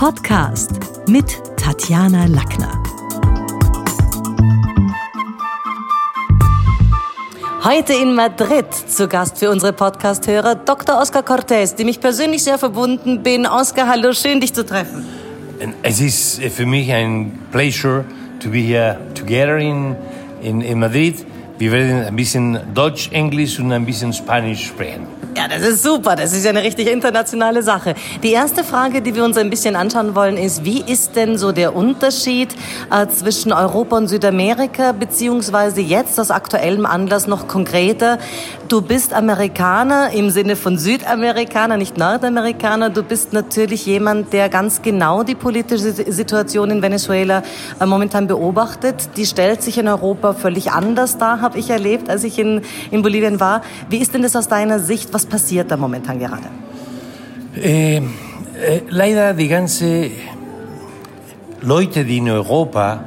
Podcast mit Tatjana Lackner. Heute in Madrid zu Gast für unsere Podcast-Hörer Dr. Oscar Cortés, dem ich persönlich sehr verbunden bin. Oscar, hallo, schön dich zu treffen. Es ist für mich ein Pleasure to be here together in, in, in Madrid. Wir werden ein bisschen Deutsch, Englisch und ein bisschen Spanisch sprechen. Ja, das ist super. Das ist ja eine richtig internationale Sache. Die erste Frage, die wir uns ein bisschen anschauen wollen, ist, wie ist denn so der Unterschied äh, zwischen Europa und Südamerika, beziehungsweise jetzt aus aktuellem Anlass noch konkreter? Du bist Amerikaner im Sinne von Südamerikaner, nicht Nordamerikaner. Du bist natürlich jemand, der ganz genau die politische Situation in Venezuela äh, momentan beobachtet. Die stellt sich in Europa völlig anders dar, habe ich erlebt, als ich in, in Bolivien war. Wie ist denn das aus deiner Sicht? Was passiert da momentan gerade? Äh, äh, leider die ganze Leute, die in Europa,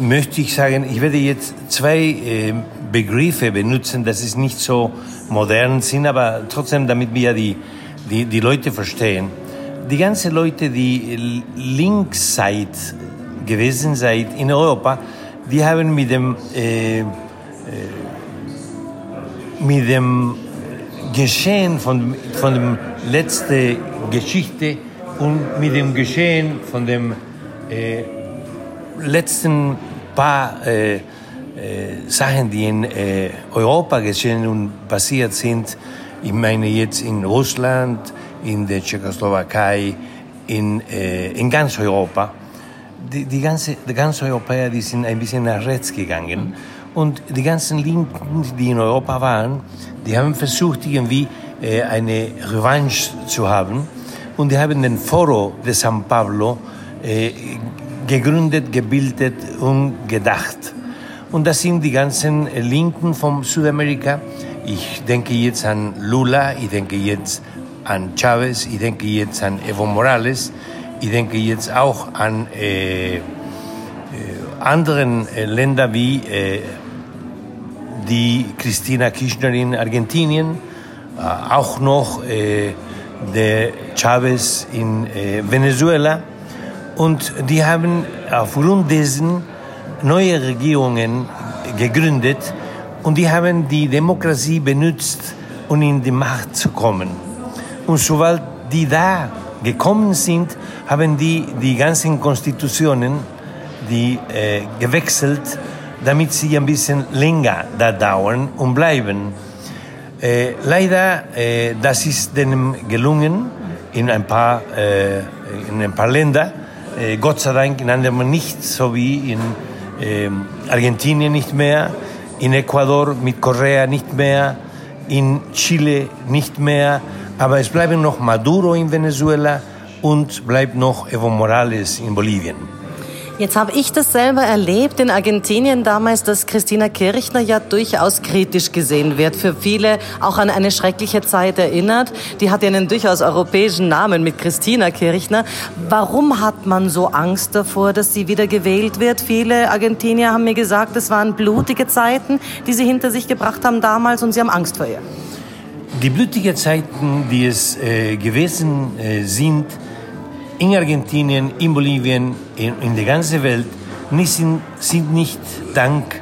möchte ich sagen, ich werde jetzt zwei äh, Begriffe benutzen, das ist nicht so modern sind, aber trotzdem, damit wir die, die, die Leute verstehen. Die ganzen Leute, die linksseit gewesen sind in Europa, die haben mit dem, äh, mit dem Geschehen von, von der letzten Geschichte und mit dem Geschehen von dem äh, letzten paar äh, äh, Sachen, die in äh, Europa geschehen und passiert sind, ich meine jetzt in Russland, in der Tschechoslowakei, in, äh, in ganz Europa, die, die, ganze, die ganzen Europäer, die sind ein bisschen nach rechts gegangen. Und die ganzen Linken, die in Europa waren, die haben versucht, irgendwie äh, eine Revanche zu haben. Und die haben den Foro de San Pablo äh, gegründet, gebildet und gedacht. Und das sind die ganzen Linken von Südamerika. Ich denke jetzt an Lula, ich denke jetzt an Chavez, ich denke jetzt an Evo Morales, ich denke jetzt auch an äh, äh, anderen äh, Länder wie die Christina Kirchner in Argentinien, äh, auch noch äh, der Chavez in äh, Venezuela. Und die haben aufgrund dessen neue Regierungen gegründet und die haben die Demokratie benutzt, um in die Macht zu kommen. Und sobald die da gekommen sind, haben die die ganzen Konstitutionen die äh, gewechselt damit sie ein bisschen länger da dauern und bleiben. Äh, leider, äh, das ist denen gelungen in ein paar, äh, in ein paar Länder. Äh, Gott sei Dank in anderen nicht, so wie in ähm, Argentinien nicht mehr, in Ecuador mit Korea nicht mehr, in Chile nicht mehr. Aber es bleiben noch Maduro in Venezuela und bleibt noch Evo Morales in Bolivien. Jetzt habe ich das selber erlebt in Argentinien damals, dass Christina Kirchner ja durchaus kritisch gesehen wird. Für viele auch an eine schreckliche Zeit erinnert. Die hat ja einen durchaus europäischen Namen mit Christina Kirchner. Warum hat man so Angst davor, dass sie wieder gewählt wird? Viele Argentinier haben mir gesagt, es waren blutige Zeiten, die sie hinter sich gebracht haben damals und sie haben Angst vor ihr. Die blutigen Zeiten, die es äh, gewesen äh, sind, in Argentinien, in Bolivien, in, in der ganzen Welt nicht sind, sind nicht dank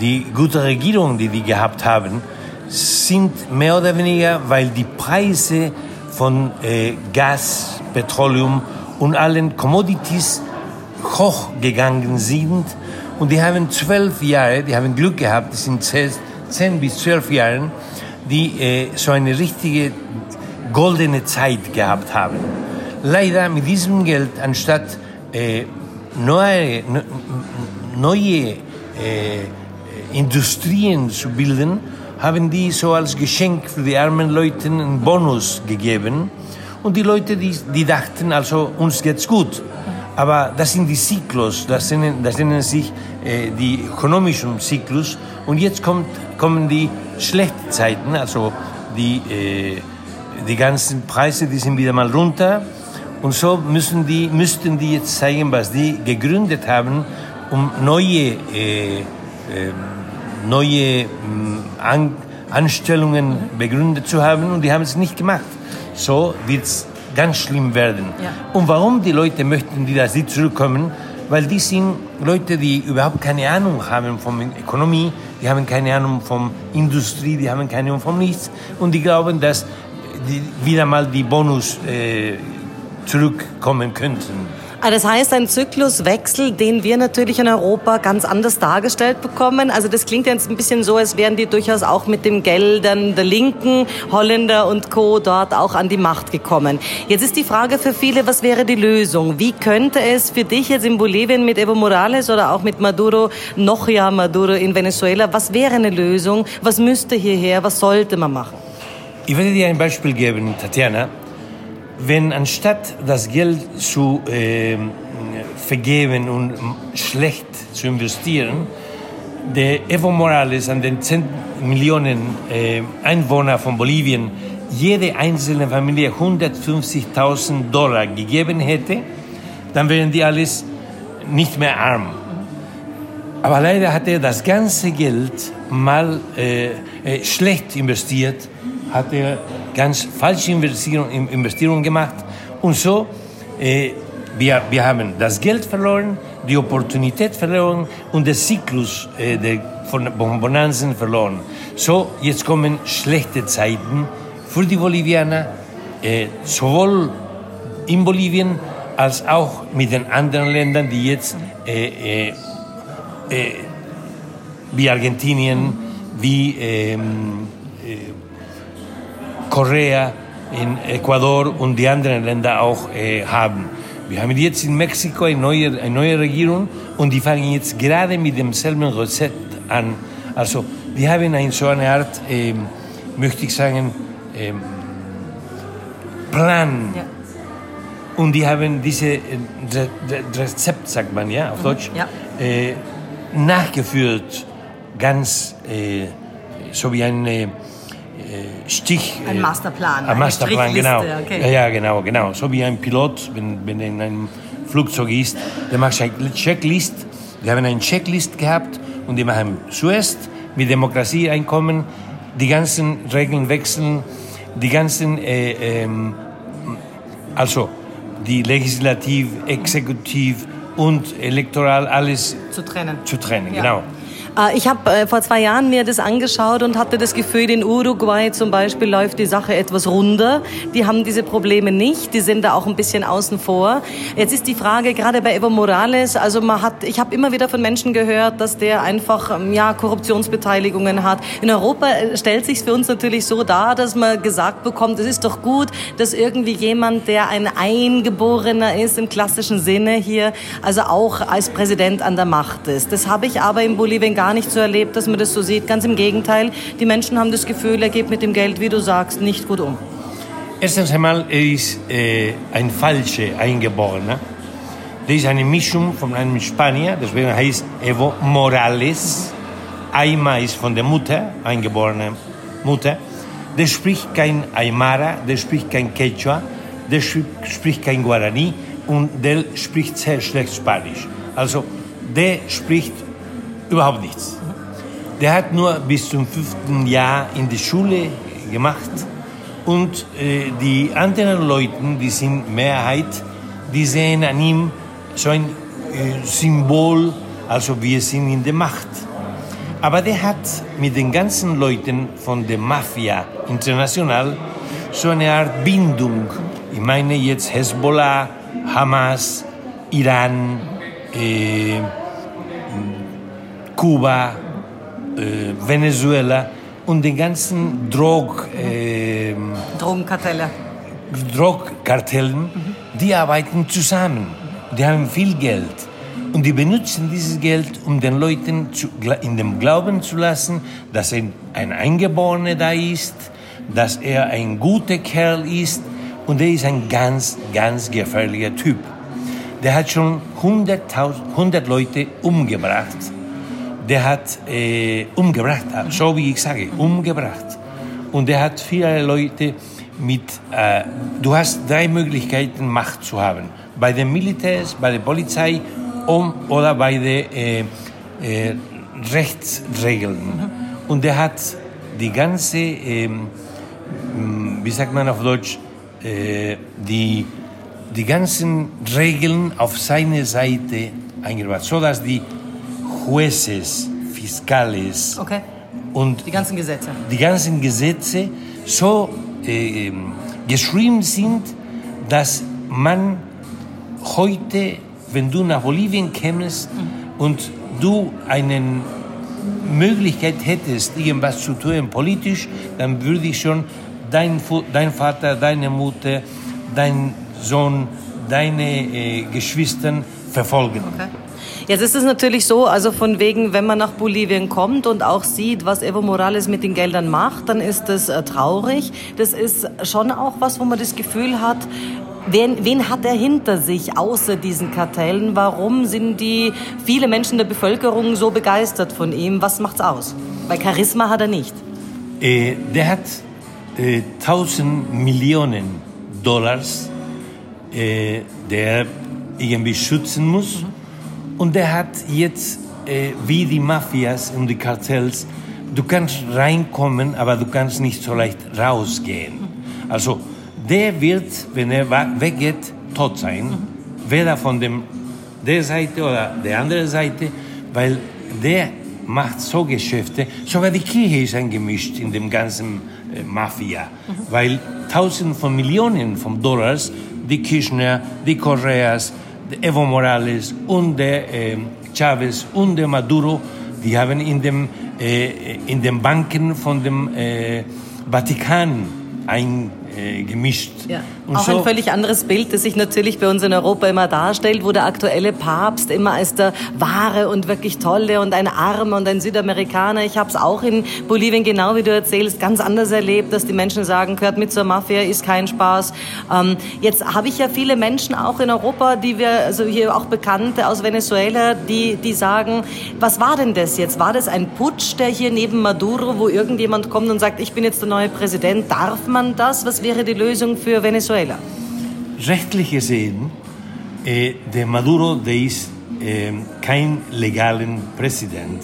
die gute Regierung, die die gehabt haben, sind mehr oder weniger, weil die Preise von äh, Gas, Petroleum und allen Commodities hochgegangen sind. Und die haben zwölf Jahre, die haben Glück gehabt, das sind zehn bis zwölf Jahre, die äh, so eine richtige goldene Zeit gehabt haben leider mit diesem Geld, anstatt äh, neue, neue äh, Industrien zu bilden, haben die so als Geschenk für die armen Leute einen Bonus gegeben. Und die Leute, die, die dachten, also uns geht's gut. Aber das sind die Zyklus, das nennen, das nennen sich äh, die ökonomischen Zyklus. Und jetzt kommt, kommen die schlechten Zeiten, also die, äh, die ganzen Preise, die sind wieder mal runter. Und so müssen die, müssten die jetzt zeigen, was die gegründet haben, um neue, äh, äh, neue äh, An Anstellungen begründet zu haben. Und die haben es nicht gemacht. So wird ganz schlimm werden. Ja. Und warum die Leute möchten, die da nicht zurückkommen? Weil die sind Leute, die überhaupt keine Ahnung haben von Ökonomie, die haben keine Ahnung von Industrie, die haben keine Ahnung von nichts und die glauben, dass die wieder mal die Bonus äh, zurückkommen könnten. Ah, Das heißt, ein Zykluswechsel, den wir natürlich in Europa ganz anders dargestellt bekommen. Also das klingt jetzt ein bisschen so, als wären die durchaus auch mit den Geldern der Linken, Holländer und Co. dort auch an die Macht gekommen. Jetzt ist die Frage für viele, was wäre die Lösung? Wie könnte es für dich jetzt in Bolivien mit Evo Morales oder auch mit Maduro, noch ja Maduro in Venezuela, was wäre eine Lösung? Was müsste hierher? Was sollte man machen? Ich werde dir ein Beispiel geben, Tatjana. Wenn anstatt das Geld zu äh, vergeben und schlecht zu investieren, der Evo Morales an den 10 Millionen äh, Einwohner von Bolivien jede einzelne Familie 150.000 Dollar gegeben hätte, dann wären die alles nicht mehr arm. Aber leider hat er das ganze Geld mal äh, äh, schlecht investiert, hat er ganz falsche Investierungen Investierung gemacht und so äh, wir, wir haben das Geld verloren, die Opportunität verloren und den Zyklus äh, der, von von Bonanzen verloren. So, jetzt kommen schlechte Zeiten für die Bolivianer, äh, sowohl in Bolivien als auch mit den anderen Ländern, die jetzt äh, äh, äh, wie Argentinien, wie ähm, äh, Korea, in Ecuador und die anderen Länder auch äh, haben. Wir haben jetzt in Mexiko eine neue, eine neue Regierung und die fangen jetzt gerade mit demselben Rezept an. Also wir haben eine, so eine Art, ähm, möchte ich sagen, ähm, Plan. Ja. Und die haben diese äh, Re Re Rezept, sagt man ja auf Deutsch, ja. äh, nachgeführt, ganz äh, so wie ein äh, Stich. Ein äh, Masterplan, Ein Masterplan, genau. Okay. Ja, ja, genau, genau. So wie ein Pilot, wenn, wenn er in einem Flugzeug ist, der macht eine Checklist. Wir haben eine Checklist gehabt und die machen zuerst mit Demokratie einkommen, die ganzen Regeln wechseln, die ganzen, äh, ähm, also die Legislativ, Exekutiv und Elektoral, alles Zu trennen. zu trennen, Ja. genau. Äh, Ich habe äh, vor zwei Jahren mir das angeschaut und hatte das Gefühl, in Uruguay zum Beispiel läuft die Sache etwas runder. Die haben diese Probleme nicht, die sind da auch ein bisschen außen vor. Jetzt ist die Frage, gerade bei Evo Morales, also man hat, ich habe immer wieder von Menschen gehört, dass der einfach ähm, ja, Korruptionsbeteiligungen hat. In Europa äh, stellt sich für uns natürlich so dar, dass man gesagt bekommt, es ist doch gut, dass irgendwie jemand, der ein Eingeborener ist im klassischen Sinne hier, also auch als Präsident an der Macht ist. Das habe ich aber in Bolivien gar nicht so erlebt, dass man das so sieht. Ganz im Gegenteil, die Menschen haben das Gefühl, er geht mit dem Geld, wie du sagst, nicht gut um. Erstens einmal, er ist äh, ein falscher Eingeborener. Der ist eine Mischung von einem Spanier, deswegen heißt Evo Morales. Aima ist von der Mutter, eingeborene Mutter. Der spricht kein Aymara, der spricht kein Quechua, der spricht kein Guarani und der spricht sehr schlecht Spanisch. Also der spricht überhaupt nichts. Der hat nur bis zum fünften Jahr in der Schule gemacht und äh, die anderen Leute, die sind Mehrheit, die sehen an ihm so ein äh, Symbol, also wir sind in der Macht. Aber der hat mit den ganzen Leuten von der Mafia international so eine Art Bindung. Ich meine jetzt Hezbollah, Hamas, Iran, äh, Kuba, äh, Venezuela und den ganzen Drog, äh, Drogenkartelle. Drogkartellen, die arbeiten zusammen. Die haben viel Geld. Und die benutzen dieses Geld, um den Leuten zu, in dem Glauben zu lassen, dass ein, ein Eingeborener da ist, dass er ein guter Kerl ist und er ist ein ganz, ganz gefährlicher Typ. Der hat schon 100, 100 Leute umgebracht. Der hat äh, umgebracht, so wie ich sage, umgebracht. Und der hat viele Leute mit, äh, du hast drei Möglichkeiten, Macht zu haben. Bei den Militärs, bei der Polizei um, oder bei den äh, äh, Rechtsregeln. Und der hat die ganze, ähm, wie sagt man auf Deutsch, äh, die, die ganzen Regeln auf seine Seite eingebracht, so dass die Jueces, Fiscales Okay. und Die ganzen Gesetze. die ganzen Gesetze so äh, geschrieben sind, dass man heute, wenn du nach Bolivien kämst und du eine Möglichkeit hättest, irgendwas zu tun politisch, dann würde ich schon dein, dein Vater, deine Mutter, dein Sohn, deine äh, Geschwister verfolgen. Okay. Jetzt ist es natürlich so, also von wegen, wenn man nach Bolivien kommt und auch sieht, was Evo Morales mit den Geldern macht, dann ist das äh, traurig. Das ist schon auch was, wo man das Gefühl hat, wen, wen hat er hinter sich außer diesen Kartellen? Warum sind die viele Menschen der Bevölkerung so begeistert von ihm? Was macht's aus? Weil Charisma hat er nicht. Äh, der hat äh, 1000 Millionen Dollars, äh, der irgendwie schützen muss. Und der hat jetzt, äh, wie die Mafias und die Kartells, du kannst reinkommen, aber du kannst nicht so leicht rausgehen. Also der wird, wenn er weggeht, tot sein. Weder von dem, der Seite oder der anderen Seite, weil der macht so Geschäfte. Sogar die Kirche ist eingemischt in dem ganzen äh, Mafia, weil Tausend von Millionen von Dollars die Kirchner, die Correas, der Evo Morales und der äh, Chavez und der Maduro, die haben in dem äh, in den Banken von dem äh, Vatikan eingemischt. Ja. Auch ein völlig anderes Bild, das sich natürlich bei uns in Europa immer darstellt, wo der aktuelle Papst immer als der wahre und wirklich tolle und ein Armer und ein Südamerikaner. Ich habe es auch in Bolivien, genau wie du erzählst, ganz anders erlebt, dass die Menschen sagen, gehört mit zur Mafia, ist kein Spaß. Ähm, jetzt habe ich ja viele Menschen auch in Europa, die wir, also hier auch Bekannte aus Venezuela, die, die sagen, was war denn das jetzt? War das ein Putsch, der hier neben Maduro, wo irgendjemand kommt und sagt, ich bin jetzt der neue Präsident, darf man das? Was wäre die Lösung für Venezuela? Rechtlich gesehen, äh, der Maduro, der ist äh, kein legalen Präsident.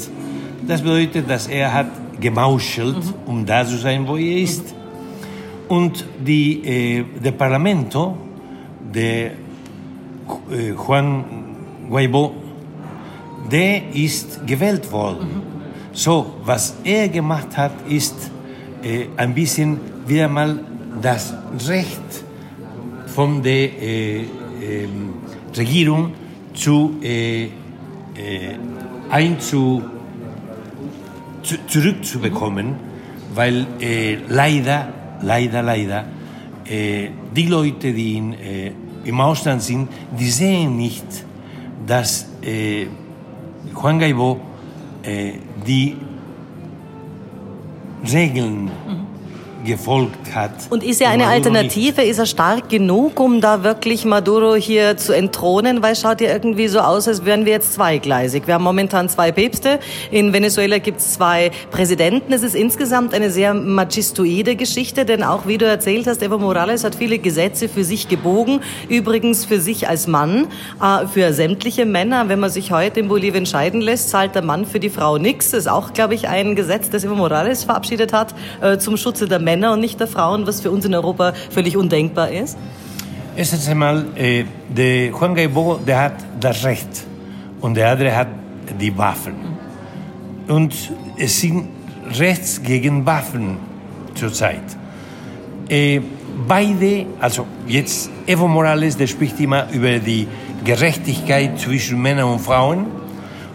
Das bedeutet, dass er hat gemauschelt, um da zu sein, wo er ist. Und die, äh, der Parlamento, der äh, Juan Guaidó, der ist gewählt worden. So, was er gemacht hat, ist äh, ein bisschen wieder mal das Recht von der ähm, Regierung zu, äh, äh, einzu, zu, zurückzubekommen, weil leider, leider, leider, die Leute, die in, im Ausland sind, die sehen nicht, dass Juan äh, die Regeln gefolgt hat. Und ist er eine Maduro nicht. Alternative? Ist er stark genug, um da wirklich Maduro hier zu entthronen? Weil es schaut ja irgendwie so aus, als wären wir jetzt zweigleisig. Wir haben momentan zwei Päpste. In Venezuela gibt es zwei Präsidenten. Es ist insgesamt eine sehr machistoide Geschichte, denn auch wie du erzählt hast, Evo Morales hat viele Gesetze für sich gebogen. Übrigens für sich als Mann, äh, für sämtliche Männer. Wenn man sich heute in Bolivien scheiden lässt, zahlt der Mann für die Frau nichts. Das ist auch, glaube ich, ein Gesetz, das Evo Morales verabschiedet hat äh, zum Schutze der Männer und nicht der Frauen, was für uns in Europa völlig undenkbar ist. Erstens einmal, äh, der Juan Guaidó, der hat das Recht und der andere hat die Waffen. Und es sind Rechts gegen Waffen zurzeit. Äh, beide, also jetzt Evo Morales, der spricht immer über die Gerechtigkeit zwischen Männern und Frauen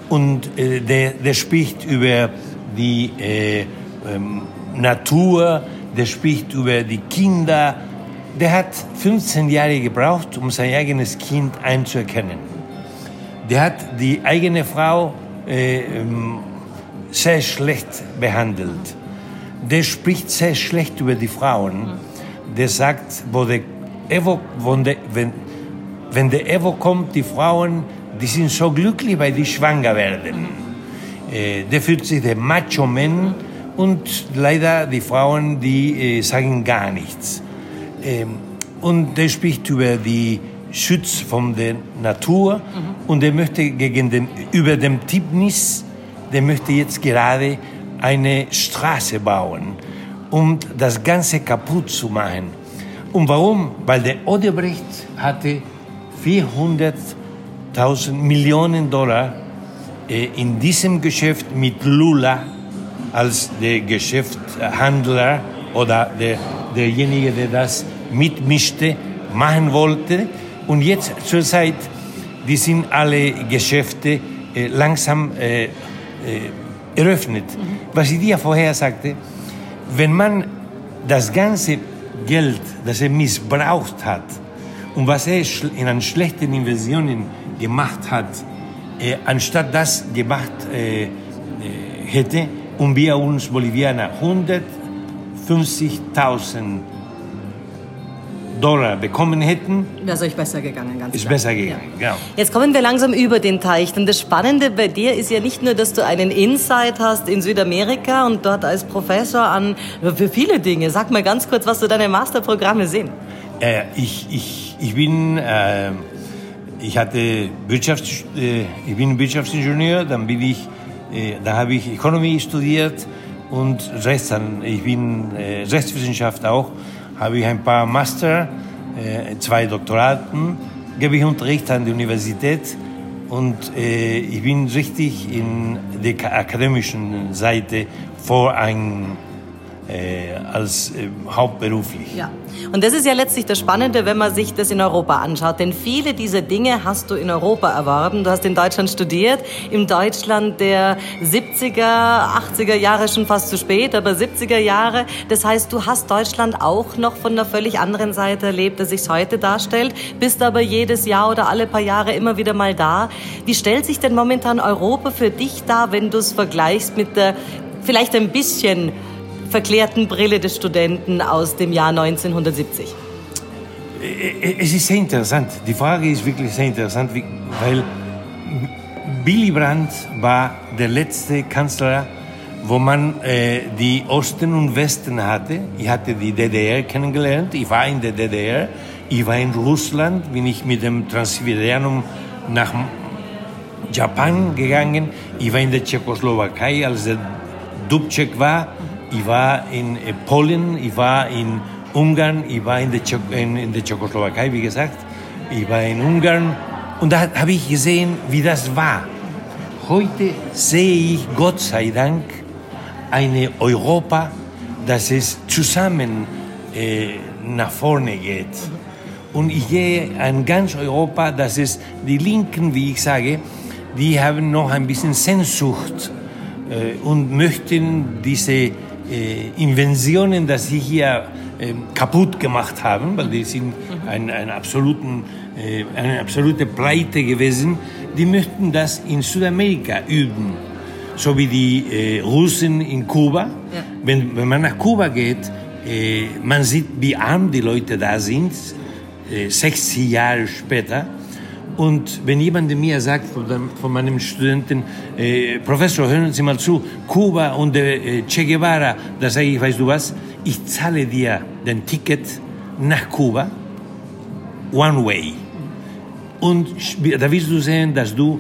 und äh, der, der spricht über die äh, ähm, Natur, der spricht über die Kinder. Der hat 15 Jahre gebraucht, um sein eigenes Kind einzuerkennen. Der hat die eigene Frau äh, ähm, sehr schlecht behandelt. Der spricht sehr schlecht über die Frauen. Der sagt, wo der Evo, wenn, der, wenn, wenn der Evo kommt, die Frauen, die sind so glücklich, weil die schwanger werden. Äh, der fühlt sich der Macho-Man und leider die Frauen, die äh, sagen gar nichts. Ähm, und der spricht über die Schutz von der Natur und er möchte gegen den, über dem Tipnis, der möchte jetzt gerade eine Straße bauen, um das Ganze kaputt zu machen. Und warum? Weil der Odebrecht hatte 400.000 Millionen Dollar äh, in diesem Geschäft mit Lula als der Geschäftshandler oder der, derjenige, der das mitmischte, machen wollte. Und jetzt zur Zeit, die sind alle Geschäfte äh, langsam äh, äh, eröffnet. Was ich dir vorher sagte, wenn man das ganze Geld, das er missbraucht hat und was er in einen schlechten Inversionen gemacht hat, äh, anstatt das gemacht äh, äh hätte und wir uns Bolivianer 150.000 Dollar bekommen hätten, wäre es euch besser gegangen. Ganz ist klar. besser gegangen, ja. genau. Jetzt kommen wir langsam über den Teich. Denn das Spannende bei dir ist ja nicht nur, dass du einen Insight hast in Südamerika und dort als Professor an für viele Dinge. Sag mal ganz kurz, was so deine Masterprogramme sind. Äh, ich, ich, ich bin, äh, ich hatte Wirtschafts, äh, ich bin Wirtschaftsingenieur, dann bin ich, da habe ich Economy studiert und Rechts, ich bin äh, Rechtswissenschaft auch habe ich ein paar Master, äh, zwei Doktoraten, gebe ich Unterricht an der Universität und äh, ich bin richtig in der akademischen Seite vor äh, als äh, hauptberuflich. Ja. Und das ist ja letztlich das Spannende, wenn man sich das in Europa anschaut. Denn viele dieser Dinge hast du in Europa erworben. Du hast in Deutschland studiert, im Deutschland der 70er, 80er Jahre schon fast zu spät, aber 70er Jahre. Das heißt, du hast Deutschland auch noch von einer völlig anderen Seite erlebt, als sich heute darstellt, bist aber jedes Jahr oder alle paar Jahre immer wieder mal da. Wie stellt sich denn momentan Europa für dich dar, wenn du es vergleichst mit der vielleicht ein bisschen verklärten Brille des Studenten aus dem Jahr 1970? Es ist sehr interessant. Die Frage ist wirklich sehr interessant, weil Willy Brandt war der letzte Kanzler, wo man äh, die Osten und Westen hatte. Ich hatte die DDR kennengelernt, ich war in der DDR, ich war in Russland, bin ich mit dem Transsiberianum nach Japan gegangen, ich war in der Tschechoslowakei, als der Dubček war ich war in äh, Polen, ich war in Ungarn, ich war in der, Tschech in, in der Tschechoslowakei, wie gesagt, ich war in Ungarn und da habe ich gesehen, wie das war. Heute sehe ich, Gott sei Dank, eine Europa, das es zusammen äh, nach vorne geht. Und ich gehe an ganz Europa, dass es die Linken, wie ich sage, die haben noch ein bisschen Sehnsucht äh, und möchten diese äh, Inventionen, dass sie hier äh, kaputt gemacht haben, weil die sind ein, ein absoluten, äh, eine absolute Pleite gewesen. Die möchten das in Südamerika üben, so wie die äh, Russen in Kuba. Ja. Wenn, wenn man nach Kuba geht, äh, man sieht, wie arm die Leute da sind, 60 äh, Jahre später. Und wenn jemand mir sagt, von, meinem Studenten, äh, Professor, hören Sie mal zu, Kuba und äh, Che Guevara, da sage ich, weißt du was, ich zahle dir den Ticket nach Kuba, one way. Und da wirst du sehen, dass du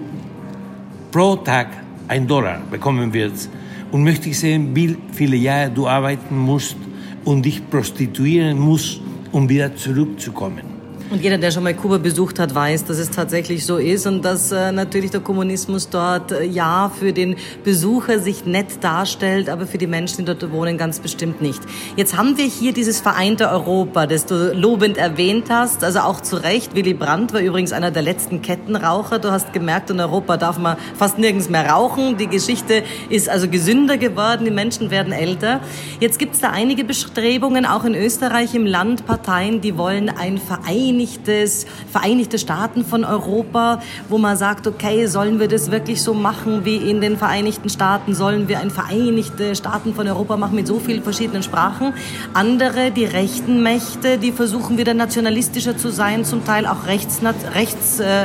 pro Tag ein Dollar bekommen wirst. Und möchte ich sehen, wie viele Jahre du arbeiten musst und dich prostituieren musst, um wieder zurückzukommen. Und jeder, der schon mal Kuba besucht hat, weiß, dass es tatsächlich so ist und dass äh, natürlich der Kommunismus dort äh, ja für den Besucher sich nett darstellt, aber für die Menschen, die dort wohnen, ganz bestimmt nicht. Jetzt haben wir hier dieses vereinte Europa, das du lobend erwähnt hast, also auch zu Recht. Willy Brandt war übrigens einer der letzten Kettenraucher. Du hast gemerkt, in Europa darf man fast nirgends mehr rauchen. Die Geschichte ist also gesünder geworden, die Menschen werden älter. Jetzt gibt es da einige Bestrebungen, auch in Österreich im Land, Parteien, die wollen ein Verein vereinigtes, Vereinigte Staaten von Europa, wo man sagt, okay, sollen wir das wirklich so machen wie in den Vereinigten Staaten? Sollen wir ein Vereinigte Staaten von Europa machen mit so vielen verschiedenen Sprachen? Andere, die rechten Mächte, die versuchen wieder nationalistischer zu sein, zum Teil auch rechtsradikaler. Rechts, äh,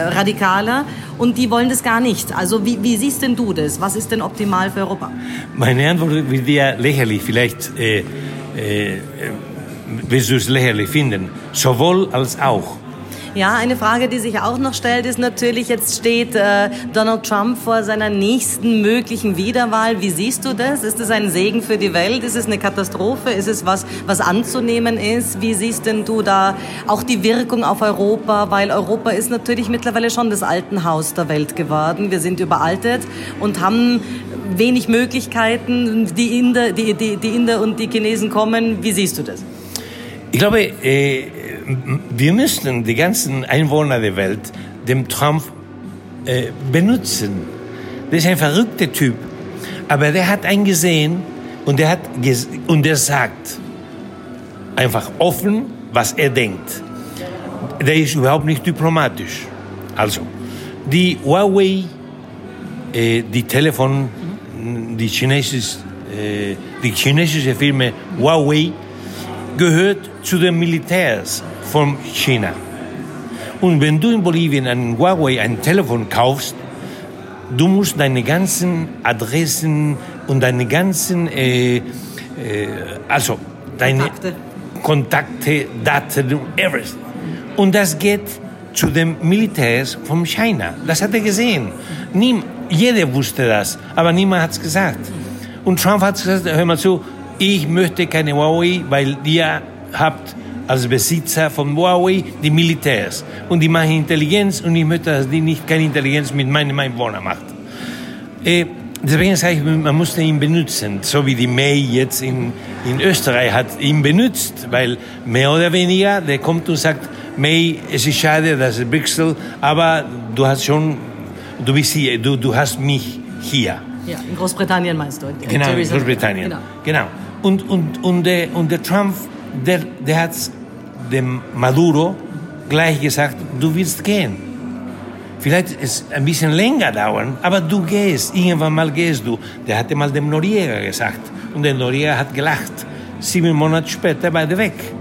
äh und die wollen das gar nicht. Also wie, wie, siehst denn du das? Was ist denn optimal für Europa? Meine Antwort wird ja lächerlich. Vielleicht äh, äh, wirst du es lächerlich finden. Sowohl als auch. Ja, eine Frage, die sich auch noch stellt, ist natürlich, jetzt steht äh, Donald Trump vor seiner nächsten möglichen Wiederwahl. Wie siehst du das? Ist es ein Segen für die Welt? Ist es eine Katastrophe? Ist es was, was anzunehmen ist? Wie siehst denn du da auch die Wirkung auf Europa? Weil Europa ist natürlich mittlerweile schon das Altenhaus der Welt geworden. Wir sind überaltet und haben wenig Möglichkeiten. Die Inder, die, die, die Inder und die Chinesen kommen. Wie siehst du das? Ich glaube, äh, wir müssen die ganzen Einwohner der Welt dem Trump äh, benutzen. Das ist ein verrückter Typ. Aber der hat eingesehen und der, hat und der sagt einfach offen, was er denkt. Der ist überhaupt nicht diplomatisch. Also, die Huawei, äh, die Telefon, die chinesische, äh, die chinesische Firma Huawei gehört zu den Militärs von China. Und wenn du in Bolivien an Huawei ein Telefon kaufst, du musst deine ganzen Adressen und deine ganzen, äh, äh, also deine Kontakte. Kontakte, Daten, everything. Und das geht zu den Militärs von China. Das hat er gesehen. Nie, jeder wusste das, aber niemand hat es gesagt. Und Trump hat gesagt, hör mal zu, ich möchte keine Huawei, weil ihr habt als Besitzer von Huawei die Militärs und die machen Intelligenz und ich möchte, dass die nicht keine Intelligenz mit meinen Einwohnern macht. Äh, deswegen sage ich, man muss ihn benutzen, so wie die May jetzt in, in Österreich hat ihn benutzt, weil mehr oder weniger, der kommt und sagt, May, es ist schade, dass es Brixel, aber du hast schon, du bist hier, du, du hast mich hier. Ja, in Großbritannien meinst du? Genau, in Großbritannien. Genau. genau. Und, und, und, der, und der Trump der, der hat dem Maduro gleich gesagt, du willst gehen. Vielleicht ist es ein bisschen länger dauern, aber du gehst, irgendwann mal gehst du. Der hatte mal dem Noriega gesagt und der Noriega hat gelacht. Sieben Monate später war er weg.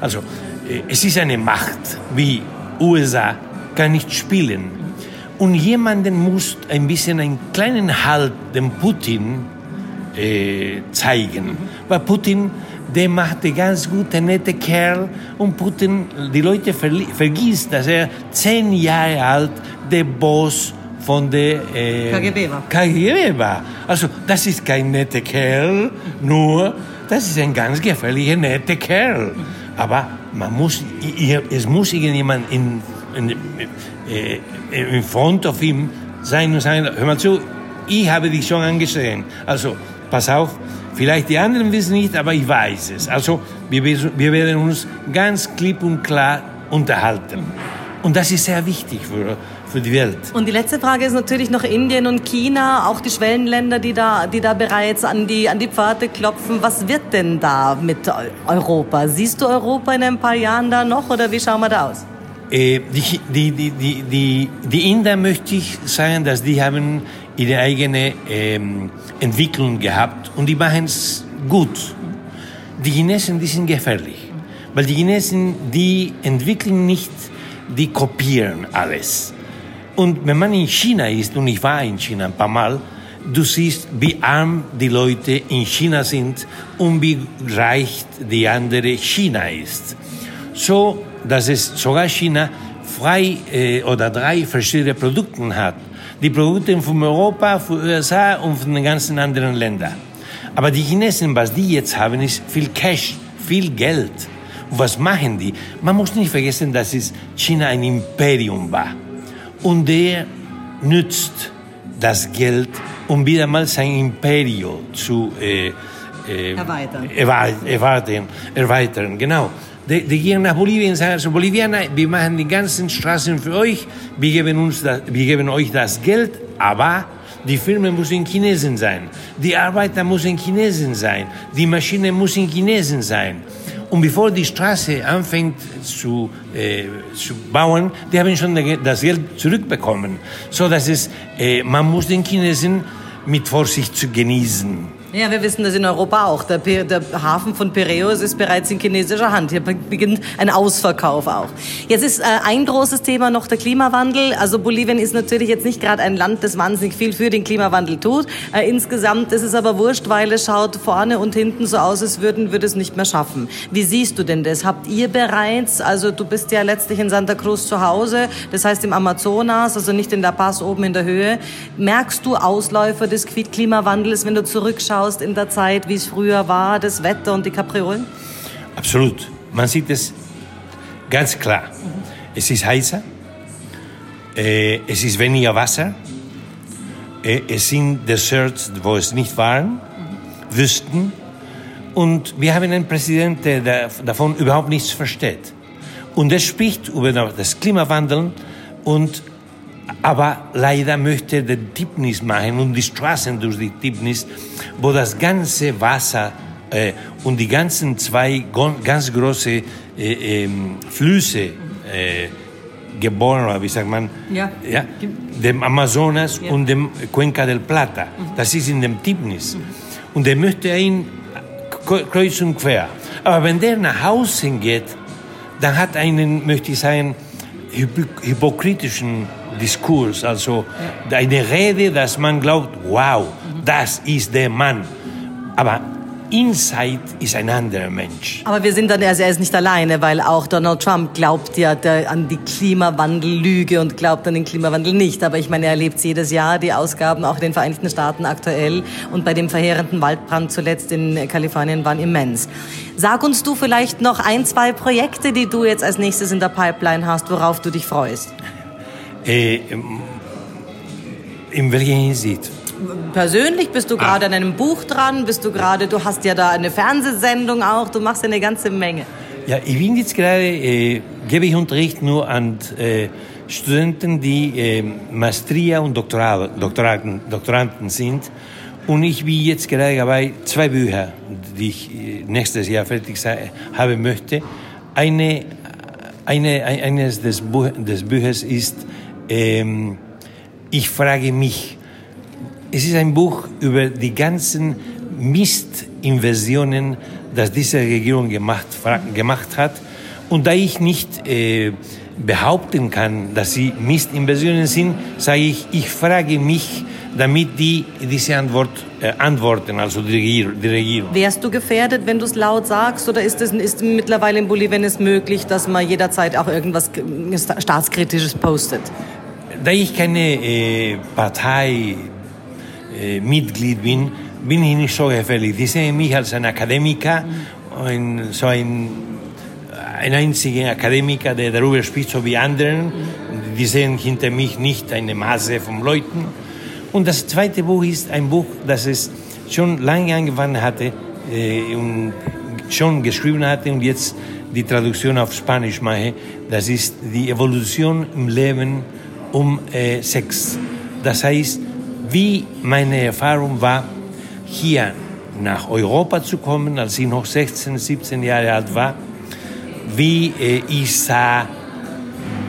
Also, äh, es ist eine Macht wie USA, kann nicht spielen. Und jemanden muss ein bisschen einen kleinen Halt dem Putin äh, zeigen. Weil Putin der macht den ganz guten, nette Kerl und Putin, die Leute vergisst, dass er zehn Jahre alt der Boss von der äh, KGB war. KGB war. Also das ist kein netter Kerl, nur das ist ein ganz gefährlicher, netter Kerl. Aber man muss, es muss irgendjemand in, in, äh, in front of ihm sein und sagen, hör mal zu, ich habe dich schon angesehen. Also pass auf, Vielleicht die anderen wissen nicht, aber ich weiß es. Also wir, wir werden uns ganz klipp und klar unterhalten. Und das ist sehr wichtig für, für die Welt. Und die letzte Frage ist natürlich noch Indien und China, auch die Schwellenländer, die da, die da bereits an die, an die Pforte klopfen. Was wird denn da mit Europa? Siehst du Europa in ein paar Jahren da noch oder wie schauen wir da aus? Äh, die, die, die, die, die, die Inder möchte ich sagen, dass die haben ihre eigene ähm, Entwicklung gehabt und die machen es gut. Die Chinesen, die sind gefährlich, weil die Chinesen, die entwickeln nicht, die kopieren alles. Und wenn man in China ist, und ich war in China ein paar Mal, du siehst, wie arm die Leute in China sind und wie reich die andere China ist. So, dass es sogar China frei äh, oder drei verschiedene Produkte hat die Produkte von Europa, von USA und von den ganzen anderen Ländern. Aber die Chinesen, was die jetzt haben, ist viel Cash, viel Geld. Und was machen die? Man muss nicht vergessen, dass es China ein Imperium war. Und der nützt das Geld, um wieder mal sein Imperium zu äh, äh, erweitern. erweitern. Erweitern, genau. Die, die gehen nach Bolivien und sagen, also Bolivianer, wir machen die ganzen Straßen für euch, wir geben, uns das, wir geben euch das Geld, aber die Firma muss in Chinesen sein, die Arbeiter müssen Chinesen sein, die Maschine muss in Chinesen sein. Und bevor die Straße anfängt zu, äh, zu bauen, die haben schon das Geld zurückbekommen. So dass es, äh, man muss den Chinesen mit Vorsicht zu genießen. Ja, wir wissen das in Europa auch. Der, der, Hafen von Piräus ist bereits in chinesischer Hand. Hier beginnt ein Ausverkauf auch. Jetzt ist äh, ein großes Thema noch der Klimawandel. Also Bolivien ist natürlich jetzt nicht gerade ein Land, das wahnsinnig viel für den Klimawandel tut. Äh, insgesamt ist es aber wurscht, weil es schaut vorne und hinten so aus, als würden wir es nicht mehr schaffen. Wie siehst du denn das? Habt ihr bereits, also du bist ja letztlich in Santa Cruz zu Hause, das heißt im Amazonas, also nicht in der Pass oben in der Höhe. Merkst du Ausläufer des Klimawandels, wenn du zurückschaust? Anschaust in der Zeit, wie es früher war, das Wetter und die Kapriolen? Absolut. Man sieht es ganz klar. Mhm. Es ist heißer, äh, es ist weniger Wasser, äh, es sind Deserts, wo es nicht waren, mhm. Wüsten. Und wir haben einen Präsidenten, der davon überhaupt nichts versteht. Und er spricht über das Klimawandel und aber leider möchte der Dipnis machen und die Straßen durch die Dipnis, wo das ganze Wasser äh, und die ganzen zwei ganz große äh, äh, Flüsse äh, geboren, wie sagt man, ja. Ja, dem Amazonas ja. und dem Cuenca del Plata. Mhm. Das ist in dem Dipnis. Mhm. Und er möchte ihn kreuz und quer. Aber wenn der nach Hause geht, dann hat einen, möchte ich sagen, hypokritischen Diskurs, also eine Rede, dass man glaubt, wow, das ist der Mann. Aber Inside ist ein anderer Mensch. Aber wir sind dann, also er ist nicht alleine, weil auch Donald Trump glaubt ja der, an die Klimawandellüge und glaubt an den Klimawandel nicht. Aber ich meine, er erlebt jedes Jahr die Ausgaben auch in den Vereinigten Staaten aktuell und bei dem verheerenden Waldbrand zuletzt in Kalifornien waren immens. Sag uns du vielleicht noch ein, zwei Projekte, die du jetzt als nächstes in der Pipeline hast, worauf du dich freust. Äh, in welcher Hinsicht? Persönlich bist du gerade ah. an einem Buch dran, bist du gerade, du hast ja da eine Fernsehsendung auch, du machst ja eine ganze Menge. Ja, ich bin jetzt gerade, äh, gebe ich Unterricht nur an äh, Studenten, die äh, Maestria und Doktoral, Doktoranten, Doktoranden sind. Und ich bin jetzt gerade dabei, zwei Bücher, die ich äh, nächstes Jahr fertig haben möchte. Eine, eine, eines des, Buch, des Büchers ist ähm, ich frage mich, es ist ein Buch über die ganzen Mistinversionen, das diese Regierung gemacht, gemacht hat. Und da ich nicht äh, behaupten kann, dass sie Mistinversionen sind, sage ich, ich frage mich, damit die diese Antwort äh, antworten, also die Regierung, die Regierung. Wärst du gefährdet, wenn du es laut sagst, oder ist es ist mittlerweile in Bolivien es möglich, dass man jederzeit auch irgendwas staatskritisches postet? Da ich keine äh, Parteimitglied äh, bin, bin ich nicht so gefährlich. Ich sehe mich als ein Akademiker, ein, so ein, ein einziger Akademiker, der darüber spricht, so wie anderen. Die sehen hinter mich nicht eine Masse von Leuten. Und das zweite Buch ist ein Buch, das es schon lange angefangen hatte äh, und schon geschrieben hatte und jetzt die Traduktion auf Spanisch mache. Das ist die Evolution im Leben um äh, Sex. Das heißt, wie meine Erfahrung war, hier nach Europa zu kommen, als ich noch 16, 17 Jahre alt war, wie äh, ich sah,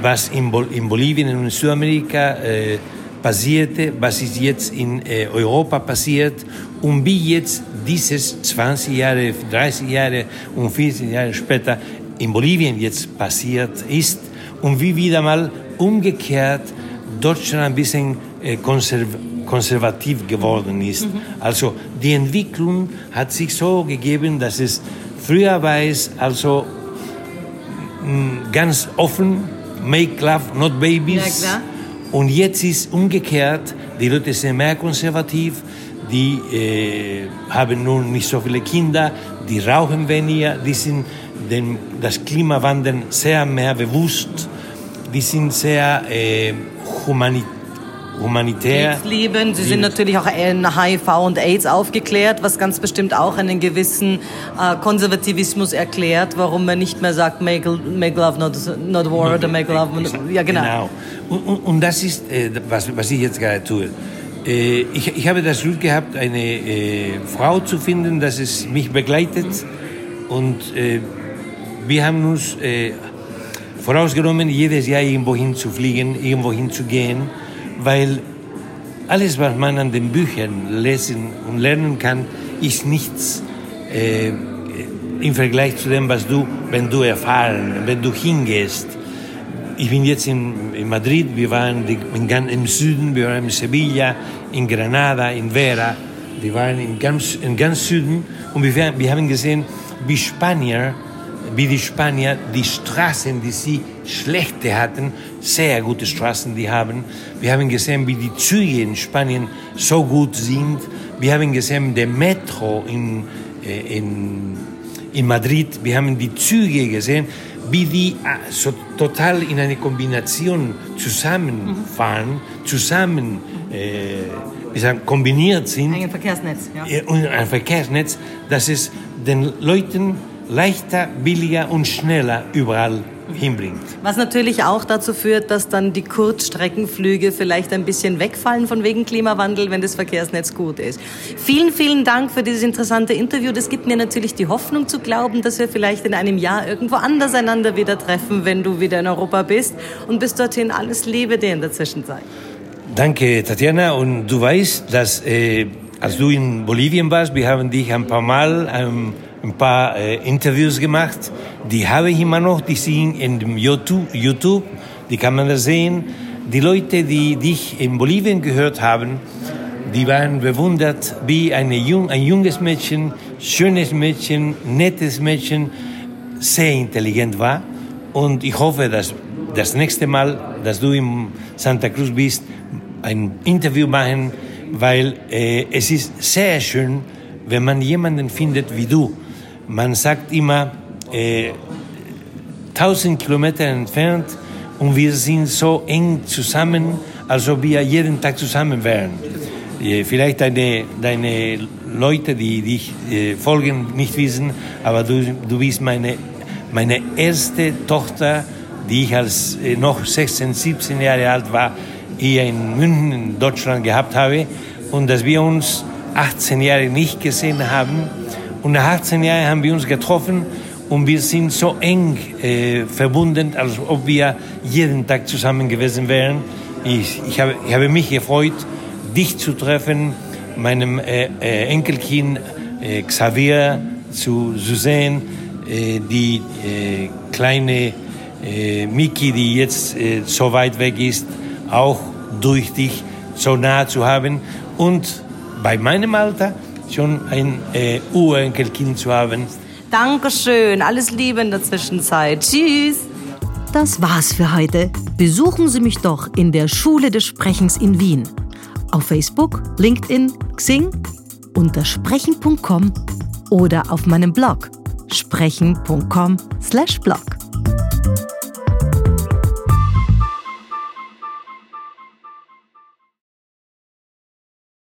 was in, Bol in Bolivien und in Südamerika äh, passierte, was ist jetzt in äh, Europa passiert und wie jetzt dieses 20 Jahre, 30 Jahre und 40 Jahre später in Bolivien jetzt passiert ist und wie wieder mal umgekehrt Deutschland ein bisschen äh, konserv konservativ geworden ist. Mhm. Also die Entwicklung hat sich so gegeben, dass es früher war es also mm, ganz offen, make love, not babies. Und jetzt ist umgekehrt, die Leute sind mehr konservativ, die äh, haben nun nicht so viele Kinder, die rauchen weniger, die sind dem, das Klimawandel sehr mehr bewusst die sind sehr äh, humanit humanitär. Lieben. Sie sind natürlich auch in HIV und AIDS aufgeklärt, was ganz bestimmt auch einen gewissen äh, Konservativismus erklärt, warum man nicht mehr sagt, make, make love not, not war oder make love. Ja, genau. genau. Und, und, und das ist, äh, was, was ich jetzt gerade tue. Äh, ich, ich habe das Glück gehabt, eine äh, Frau zu finden, dass es mich begleitet. Und äh, wir haben uns äh, vorausgenommen, jedes Jahr irgendwo hinzufliegen, irgendwo hinzugehen, weil alles, was man an den Büchern lesen und lernen kann, ist nichts äh, im Vergleich zu dem, was du, wenn du erfahren, wenn du hingehst. Ich bin jetzt in, in Madrid, wir waren im Süden, wir waren in Sevilla, in Granada, in Vera, wir waren in ganz, in ganz Süden und wir, wir haben gesehen, wie Spanier, wie die Spanier die Straßen, die sie schlechte hatten, sehr gute Straßen, die haben. Wir haben gesehen, wie die Züge in Spanien so gut sind. Wir haben gesehen, der Metro in, äh, in, in Madrid, wir haben die Züge gesehen, wie die äh, so total in eine Kombination zusammenfahren, zusammen äh, wie sagen, kombiniert sind. Ein Verkehrsnetz, ja. Und ein Verkehrsnetz, das es den Leuten leichter, billiger und schneller überall hinbringt. Was natürlich auch dazu führt, dass dann die Kurzstreckenflüge vielleicht ein bisschen wegfallen von wegen Klimawandel, wenn das Verkehrsnetz gut ist. Vielen, vielen Dank für dieses interessante Interview. Das gibt mir natürlich die Hoffnung zu glauben, dass wir vielleicht in einem Jahr irgendwo anders einander wieder treffen, wenn du wieder in Europa bist. Und bis dorthin alles Liebe dir in der Zwischenzeit. Danke, Tatjana. Und du weißt, dass äh, als du in Bolivien warst, wir haben dich ein paar Mal ähm, ein paar äh, Interviews gemacht. Die habe ich immer noch, die sind in YouTube, die kann man da sehen. Die Leute, die dich in Bolivien gehört haben, die waren bewundert, wie eine jung, ein junges Mädchen, schönes Mädchen, nettes Mädchen, sehr intelligent war. Und ich hoffe, dass das nächste Mal, dass du in Santa Cruz bist, ein Interview machen, weil äh, es ist sehr schön, wenn man jemanden findet wie du, man sagt immer, äh, 1000 Kilometer entfernt und wir sind so eng zusammen, als ob wir jeden Tag zusammen wären. Äh, vielleicht deine, deine Leute, die dich äh, folgen, nicht wissen, aber du, du bist meine, meine erste Tochter, die ich als äh, noch 16, 17 Jahre alt war, hier in München, in Deutschland gehabt habe und dass wir uns 18 Jahre nicht gesehen haben und nach 18 Jahren haben wir uns getroffen und wir sind so eng äh, verbunden, als ob wir jeden Tag zusammen gewesen wären. Ich, ich, habe, ich habe mich gefreut, dich zu treffen, meinem äh, äh, Enkelkind äh, Xavier zu, zu sehen, äh, die äh, kleine Miki, die jetzt so weit weg ist, auch durch dich so nah zu haben und bei meinem Alter schon ein äh, Urenkelkind zu haben. Dankeschön, alles Liebe in der Zwischenzeit. Tschüss. Das war's für heute. Besuchen Sie mich doch in der Schule des Sprechens in Wien. Auf Facebook, LinkedIn, Xing, unter sprechen.com oder auf meinem Blog sprechen.com/blog.